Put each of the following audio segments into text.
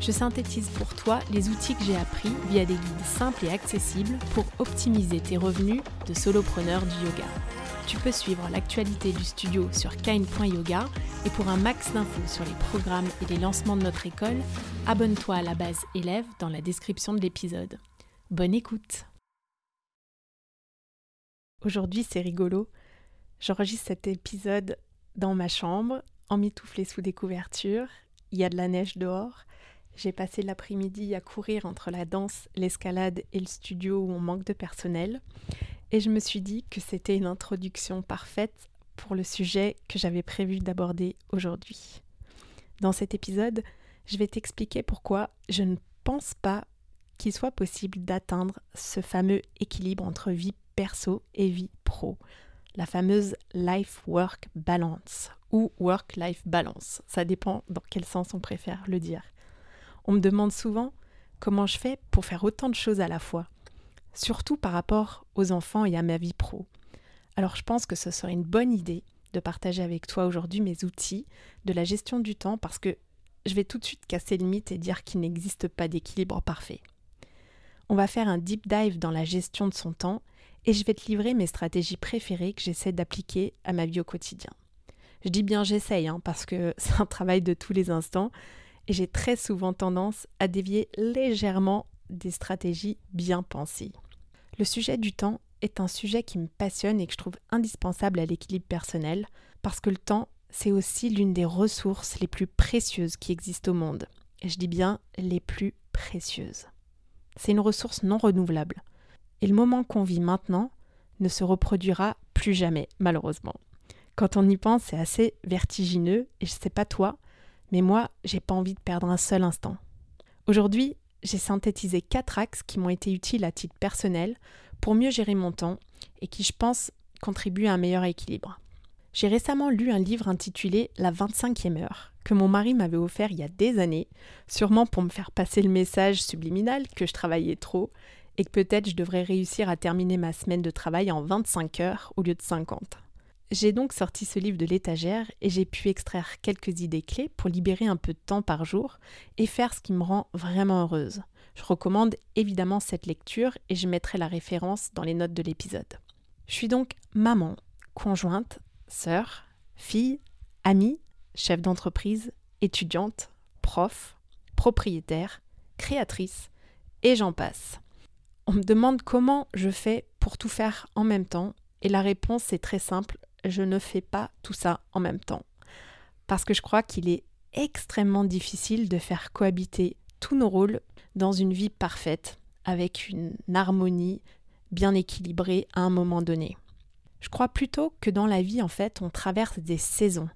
je synthétise pour toi les outils que j'ai appris via des guides simples et accessibles pour optimiser tes revenus de solopreneur du yoga. Tu peux suivre l'actualité du studio sur kain.yoga et pour un max d'infos sur les programmes et les lancements de notre école, abonne-toi à la base élève dans la description de l'épisode. Bonne écoute Aujourd'hui c'est rigolo, j'enregistre cet épisode dans ma chambre, emmitouflée sous des couvertures, il y a de la neige dehors j'ai passé l'après-midi à courir entre la danse, l'escalade et le studio où on manque de personnel. Et je me suis dit que c'était une introduction parfaite pour le sujet que j'avais prévu d'aborder aujourd'hui. Dans cet épisode, je vais t'expliquer pourquoi je ne pense pas qu'il soit possible d'atteindre ce fameux équilibre entre vie perso et vie pro, la fameuse life-work balance ou work-life balance. Ça dépend dans quel sens on préfère le dire. On me demande souvent comment je fais pour faire autant de choses à la fois, surtout par rapport aux enfants et à ma vie pro. Alors je pense que ce serait une bonne idée de partager avec toi aujourd'hui mes outils de la gestion du temps parce que je vais tout de suite casser le mythe et dire qu'il n'existe pas d'équilibre parfait. On va faire un deep dive dans la gestion de son temps et je vais te livrer mes stratégies préférées que j'essaie d'appliquer à ma vie au quotidien. Je dis bien j'essaye hein, parce que c'est un travail de tous les instants et j'ai très souvent tendance à dévier légèrement des stratégies bien pensées. Le sujet du temps est un sujet qui me passionne et que je trouve indispensable à l'équilibre personnel parce que le temps, c'est aussi l'une des ressources les plus précieuses qui existent au monde. Et je dis bien les plus précieuses. C'est une ressource non renouvelable. Et le moment qu'on vit maintenant ne se reproduira plus jamais, malheureusement. Quand on y pense, c'est assez vertigineux, et je sais pas toi, mais moi, j'ai pas envie de perdre un seul instant. Aujourd'hui, j'ai synthétisé quatre axes qui m'ont été utiles à titre personnel pour mieux gérer mon temps et qui, je pense, contribuent à un meilleur équilibre. J'ai récemment lu un livre intitulé La 25e heure, que mon mari m'avait offert il y a des années, sûrement pour me faire passer le message subliminal que je travaillais trop et que peut-être je devrais réussir à terminer ma semaine de travail en 25 heures au lieu de 50. J'ai donc sorti ce livre de l'étagère et j'ai pu extraire quelques idées clés pour libérer un peu de temps par jour et faire ce qui me rend vraiment heureuse. Je recommande évidemment cette lecture et je mettrai la référence dans les notes de l'épisode. Je suis donc maman, conjointe, sœur, fille, amie, chef d'entreprise, étudiante, prof, propriétaire, créatrice, et j'en passe. On me demande comment je fais pour tout faire en même temps, et la réponse est très simple, je ne fais pas tout ça en même temps. Parce que je crois qu'il est extrêmement difficile de faire cohabiter tous nos rôles dans une vie parfaite, avec une harmonie bien équilibrée à un moment donné. Je crois plutôt que dans la vie, en fait, on traverse des saisons.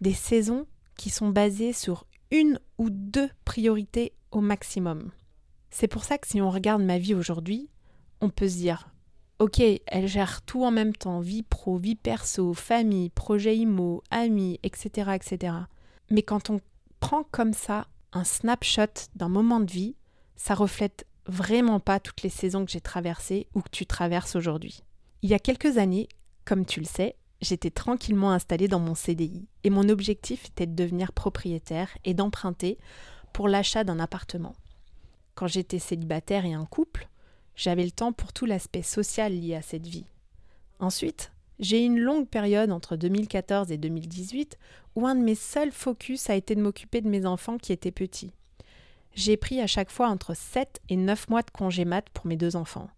Des saisons qui sont basées sur une ou deux priorités au maximum. C'est pour ça que si on regarde ma vie aujourd'hui, on peut se dire ok, elle gère tout en même temps, vie pro, vie perso, famille, projet IMO, amis, etc., etc. Mais quand on prend comme ça un snapshot d'un moment de vie, ça reflète vraiment pas toutes les saisons que j'ai traversées ou que tu traverses aujourd'hui. Il y a quelques années, comme tu le sais, j'étais tranquillement installée dans mon CDI et mon objectif était de devenir propriétaire et d'emprunter pour l'achat d'un appartement. Quand j'étais célibataire et un couple, j'avais le temps pour tout l'aspect social lié à cette vie. Ensuite, j'ai eu une longue période entre 2014 et 2018 où un de mes seuls focus a été de m'occuper de mes enfants qui étaient petits. J'ai pris à chaque fois entre 7 et 9 mois de congé mat pour mes deux enfants.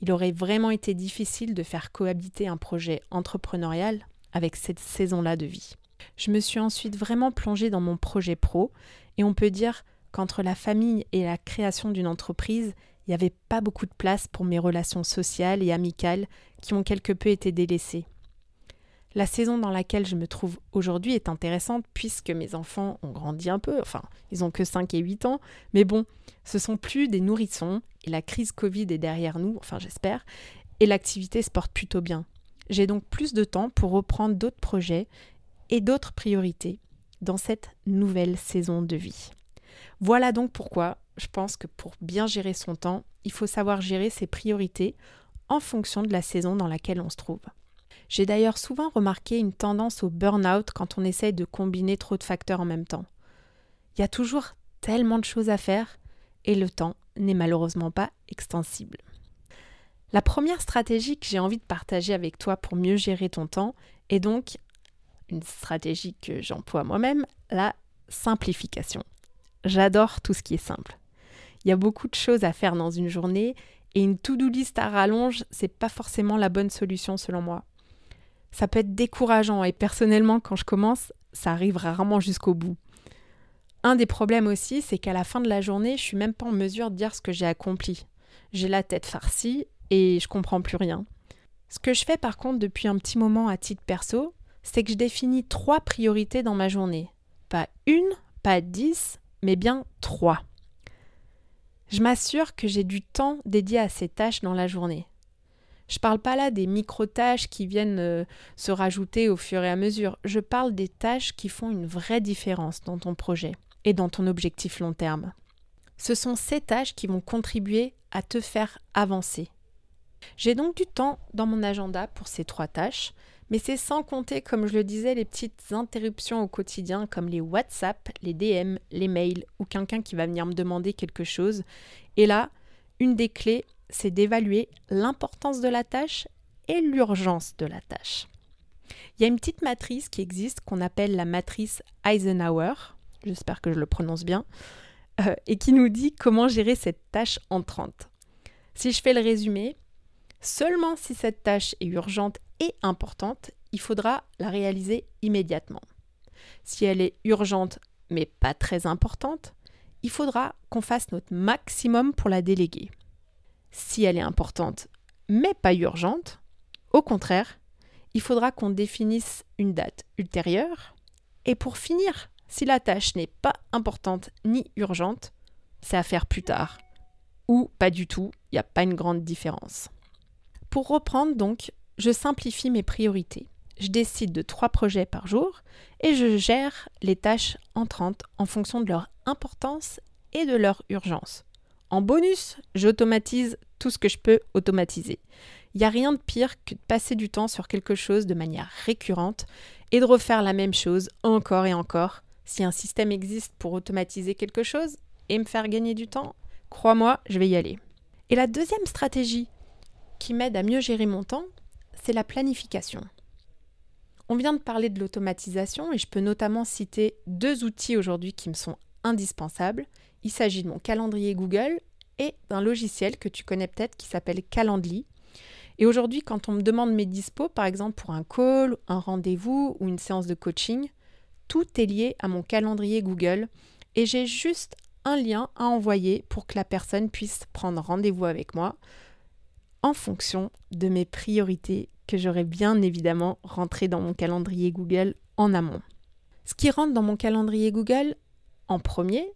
Il aurait vraiment été difficile de faire cohabiter un projet entrepreneurial avec cette saison-là de vie. Je me suis ensuite vraiment plongée dans mon projet pro et on peut dire qu'entre la famille et la création d'une entreprise, il n'y avait pas beaucoup de place pour mes relations sociales et amicales qui ont quelque peu été délaissées. La saison dans laquelle je me trouve aujourd'hui est intéressante puisque mes enfants ont grandi un peu, enfin, ils ont que 5 et 8 ans, mais bon, ce sont plus des nourrissons et la crise Covid est derrière nous, enfin j'espère, et l'activité se porte plutôt bien. J'ai donc plus de temps pour reprendre d'autres projets et d'autres priorités dans cette nouvelle saison de vie. Voilà donc pourquoi je pense que pour bien gérer son temps, il faut savoir gérer ses priorités en fonction de la saison dans laquelle on se trouve. J'ai d'ailleurs souvent remarqué une tendance au burn-out quand on essaye de combiner trop de facteurs en même temps. Il y a toujours tellement de choses à faire et le temps n'est malheureusement pas extensible. La première stratégie que j'ai envie de partager avec toi pour mieux gérer ton temps est donc une stratégie que j'emploie moi-même, la simplification. J'adore tout ce qui est simple. Il y a beaucoup de choses à faire dans une journée et une to-do list à rallonge, c'est pas forcément la bonne solution selon moi. Ça peut être décourageant et personnellement, quand je commence, ça arrive rarement jusqu'au bout. Un des problèmes aussi, c'est qu'à la fin de la journée, je suis même pas en mesure de dire ce que j'ai accompli. J'ai la tête farcie et je comprends plus rien. Ce que je fais par contre depuis un petit moment à titre perso, c'est que je définis trois priorités dans ma journée. Pas une, pas dix, mais bien trois. Je m'assure que j'ai du temps dédié à ces tâches dans la journée. Je parle pas là des micro-tâches qui viennent euh, se rajouter au fur et à mesure. Je parle des tâches qui font une vraie différence dans ton projet et dans ton objectif long terme. Ce sont ces tâches qui vont contribuer à te faire avancer. J'ai donc du temps dans mon agenda pour ces trois tâches, mais c'est sans compter, comme je le disais, les petites interruptions au quotidien comme les WhatsApp, les DM, les mails ou quelqu'un qui va venir me demander quelque chose. Et là, une des clés, c'est d'évaluer l'importance de la tâche et l'urgence de la tâche. Il y a une petite matrice qui existe qu'on appelle la matrice Eisenhower, j'espère que je le prononce bien, euh, et qui nous dit comment gérer cette tâche en 30. Si je fais le résumé, seulement si cette tâche est urgente et importante, il faudra la réaliser immédiatement. Si elle est urgente mais pas très importante, il faudra qu'on fasse notre maximum pour la déléguer. Si elle est importante mais pas urgente, au contraire, il faudra qu'on définisse une date ultérieure. Et pour finir, si la tâche n'est pas importante ni urgente, c'est à faire plus tard. Ou pas du tout, il n'y a pas une grande différence. Pour reprendre donc, je simplifie mes priorités. Je décide de trois projets par jour et je gère les tâches entrantes en fonction de leur importance et de leur urgence. En bonus, j'automatise tout ce que je peux automatiser. Il n'y a rien de pire que de passer du temps sur quelque chose de manière récurrente et de refaire la même chose encore et encore. Si un système existe pour automatiser quelque chose et me faire gagner du temps, crois-moi, je vais y aller. Et la deuxième stratégie qui m'aide à mieux gérer mon temps, c'est la planification. On vient de parler de l'automatisation et je peux notamment citer deux outils aujourd'hui qui me sont indispensables. Il s'agit de mon calendrier Google et d'un logiciel que tu connais peut-être qui s'appelle Calendly. Et aujourd'hui, quand on me demande mes dispos, par exemple pour un call, un rendez-vous ou une séance de coaching, tout est lié à mon calendrier Google et j'ai juste un lien à envoyer pour que la personne puisse prendre rendez-vous avec moi en fonction de mes priorités que j'aurais bien évidemment rentrées dans mon calendrier Google en amont. Ce qui rentre dans mon calendrier Google en premier,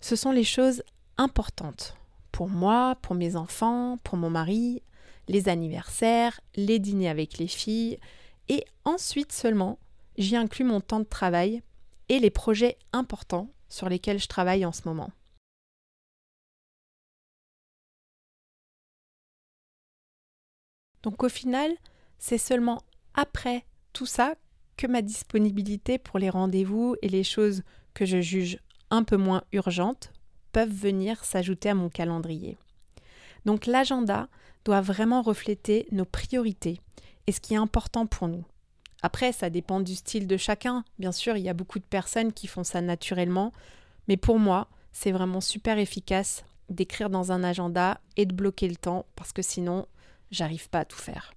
ce sont les choses importantes pour moi, pour mes enfants, pour mon mari, les anniversaires, les dîners avec les filles, et ensuite seulement, j'y inclus mon temps de travail et les projets importants sur lesquels je travaille en ce moment. Donc au final, c'est seulement après tout ça que ma disponibilité pour les rendez-vous et les choses que je juge un peu moins urgentes peuvent venir s'ajouter à mon calendrier. Donc l'agenda doit vraiment refléter nos priorités et ce qui est important pour nous. Après, ça dépend du style de chacun. Bien sûr, il y a beaucoup de personnes qui font ça naturellement, mais pour moi, c'est vraiment super efficace d'écrire dans un agenda et de bloquer le temps parce que sinon, j'arrive pas à tout faire.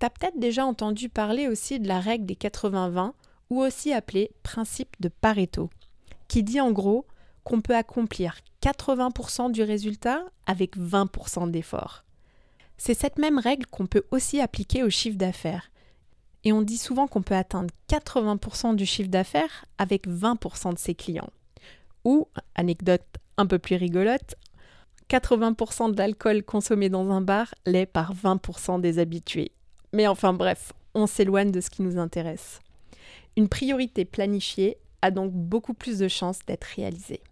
T'as peut-être déjà entendu parler aussi de la règle des 80-20 ou aussi appelée principe de Pareto, qui dit en gros qu'on peut accomplir 80% du résultat avec 20% d'effort. C'est cette même règle qu'on peut aussi appliquer au chiffre d'affaires. Et on dit souvent qu'on peut atteindre 80% du chiffre d'affaires avec 20% de ses clients. Ou, anecdote un peu plus rigolote, 80% de l'alcool consommé dans un bar l'est par 20% des habitués. Mais enfin bref, on s'éloigne de ce qui nous intéresse. Une priorité planifiée a donc beaucoup plus de chances d'être réalisée.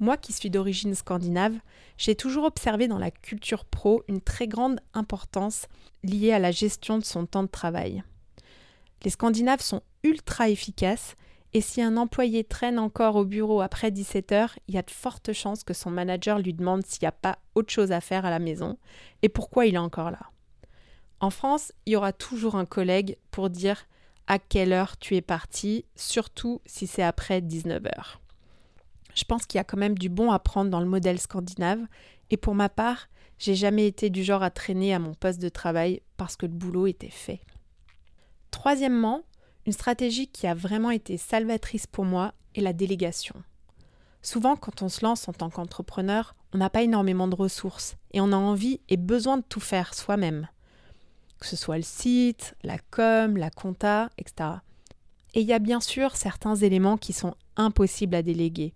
Moi qui suis d'origine scandinave, j'ai toujours observé dans la culture pro une très grande importance liée à la gestion de son temps de travail. Les Scandinaves sont ultra efficaces et si un employé traîne encore au bureau après 17 heures, il y a de fortes chances que son manager lui demande s'il n'y a pas autre chose à faire à la maison et pourquoi il est encore là. En France, il y aura toujours un collègue pour dire à quelle heure tu es parti, surtout si c'est après 19 heures. Je pense qu'il y a quand même du bon à prendre dans le modèle scandinave, et pour ma part, j'ai jamais été du genre à traîner à mon poste de travail parce que le boulot était fait. Troisièmement, une stratégie qui a vraiment été salvatrice pour moi est la délégation. Souvent, quand on se lance en tant qu'entrepreneur, on n'a pas énormément de ressources et on a envie et besoin de tout faire soi-même. Que ce soit le site, la com, la compta, etc. Et il y a bien sûr certains éléments qui sont impossibles à déléguer.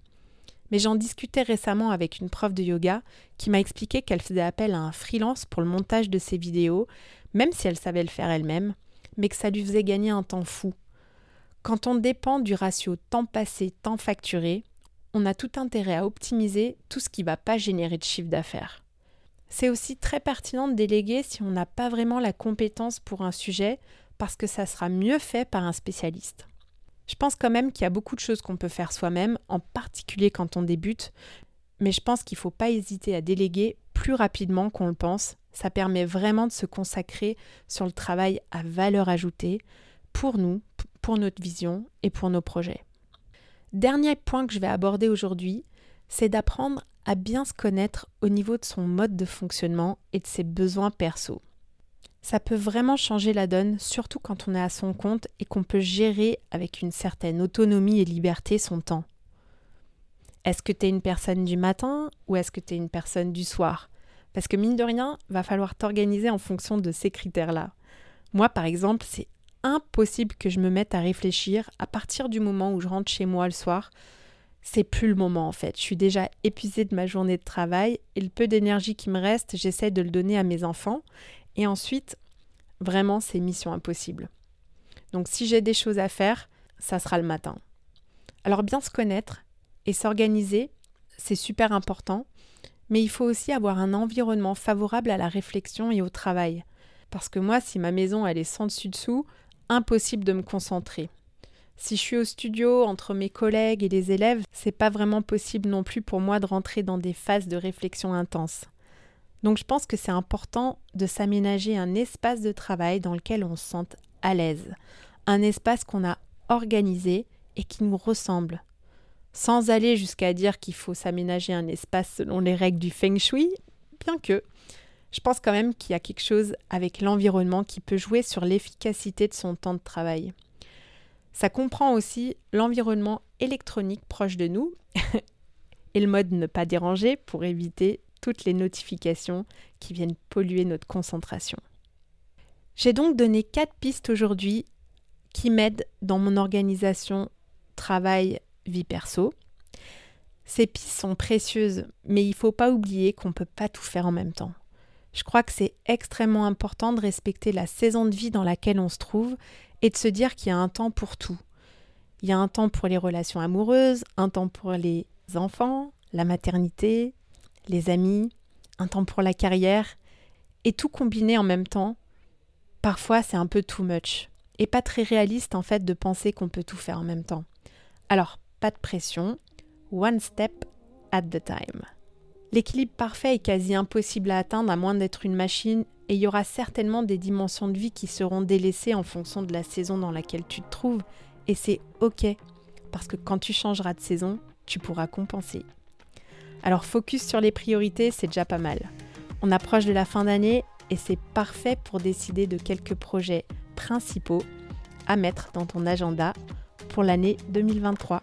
Mais j'en discutais récemment avec une prof de yoga qui m'a expliqué qu'elle faisait appel à un freelance pour le montage de ses vidéos, même si elle savait le faire elle-même, mais que ça lui faisait gagner un temps fou. Quand on dépend du ratio temps passé, temps facturé, on a tout intérêt à optimiser tout ce qui ne va pas générer de chiffre d'affaires. C'est aussi très pertinent de déléguer si on n'a pas vraiment la compétence pour un sujet, parce que ça sera mieux fait par un spécialiste. Je pense quand même qu'il y a beaucoup de choses qu'on peut faire soi-même, en particulier quand on débute, mais je pense qu'il ne faut pas hésiter à déléguer plus rapidement qu'on le pense. Ça permet vraiment de se consacrer sur le travail à valeur ajoutée pour nous, pour notre vision et pour nos projets. Dernier point que je vais aborder aujourd'hui, c'est d'apprendre à bien se connaître au niveau de son mode de fonctionnement et de ses besoins perso. Ça peut vraiment changer la donne, surtout quand on est à son compte et qu'on peut gérer avec une certaine autonomie et liberté son temps. Est-ce que tu es une personne du matin ou est-ce que tu es une personne du soir? Parce que mine de rien, va falloir t'organiser en fonction de ces critères-là. Moi, par exemple, c'est impossible que je me mette à réfléchir à partir du moment où je rentre chez moi le soir. C'est plus le moment en fait. Je suis déjà épuisée de ma journée de travail et le peu d'énergie qui me reste, j'essaie de le donner à mes enfants. Et ensuite, vraiment, c'est mission impossible. Donc si j'ai des choses à faire, ça sera le matin. Alors bien se connaître, et s'organiser, c'est super important, mais il faut aussi avoir un environnement favorable à la réflexion et au travail. Parce que moi, si ma maison elle est sans dessus-dessous, impossible de me concentrer. Si je suis au studio entre mes collègues et les élèves, c'est pas vraiment possible non plus pour moi de rentrer dans des phases de réflexion intense. Donc je pense que c'est important de s'aménager un espace de travail dans lequel on se sente à l'aise, un espace qu'on a organisé et qui nous ressemble, sans aller jusqu'à dire qu'il faut s'aménager un espace selon les règles du feng shui, bien que je pense quand même qu'il y a quelque chose avec l'environnement qui peut jouer sur l'efficacité de son temps de travail. Ça comprend aussi l'environnement électronique proche de nous et le mode ne pas déranger pour éviter toutes les notifications qui viennent polluer notre concentration. J'ai donc donné quatre pistes aujourd'hui qui m'aident dans mon organisation travail vie perso. Ces pistes sont précieuses, mais il ne faut pas oublier qu'on ne peut pas tout faire en même temps. Je crois que c'est extrêmement important de respecter la saison de vie dans laquelle on se trouve et de se dire qu'il y a un temps pour tout. Il y a un temps pour les relations amoureuses, un temps pour les enfants, la maternité, les amis, un temps pour la carrière, et tout combiné en même temps, parfois c'est un peu too much, et pas très réaliste en fait de penser qu'on peut tout faire en même temps. Alors, pas de pression, one step at the time. L'équilibre parfait est quasi impossible à atteindre à moins d'être une machine et il y aura certainement des dimensions de vie qui seront délaissées en fonction de la saison dans laquelle tu te trouves et c'est ok parce que quand tu changeras de saison, tu pourras compenser. Alors focus sur les priorités, c'est déjà pas mal. On approche de la fin d'année et c'est parfait pour décider de quelques projets principaux à mettre dans ton agenda pour l'année 2023.